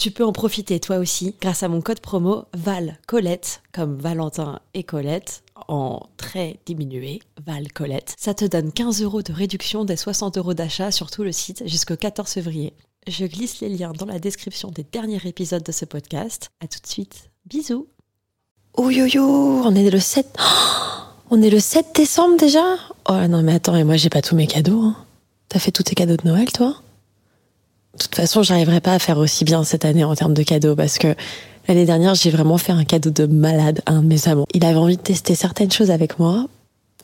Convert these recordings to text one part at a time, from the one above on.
Tu peux en profiter toi aussi grâce à mon code promo Val Colette, comme Valentin et Colette, en très diminué, Val Colette. Ça te donne 15 euros de réduction des 60 euros d'achat sur tout le site jusqu'au 14 février. Je glisse les liens dans la description des derniers épisodes de ce podcast. À tout de suite. Bisous. Oh yo on est le 7. on est le 7 décembre déjà? Oh non mais attends, et moi j'ai pas tous mes cadeaux. Hein. T'as fait tous tes cadeaux de Noël toi? De toute façon, j'arriverai pas à faire aussi bien cette année en termes de cadeaux parce que l'année dernière, j'ai vraiment fait un cadeau de malade à un de mes amants. Il avait envie de tester certaines choses avec moi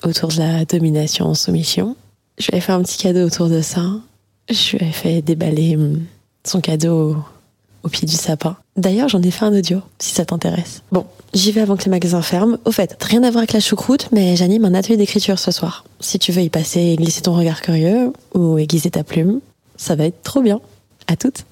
autour de la domination en soumission. Je lui ai fait un petit cadeau autour de ça. Je lui ai fait déballer hum, son cadeau au pied du sapin. D'ailleurs, j'en ai fait un audio, si ça t'intéresse. Bon, j'y vais avant que les magasins ferment. Au fait, rien à voir avec la choucroute, mais j'anime un atelier d'écriture ce soir. Si tu veux y passer et glisser ton regard curieux, ou aiguiser ta plume, ça va être trop bien. À toutes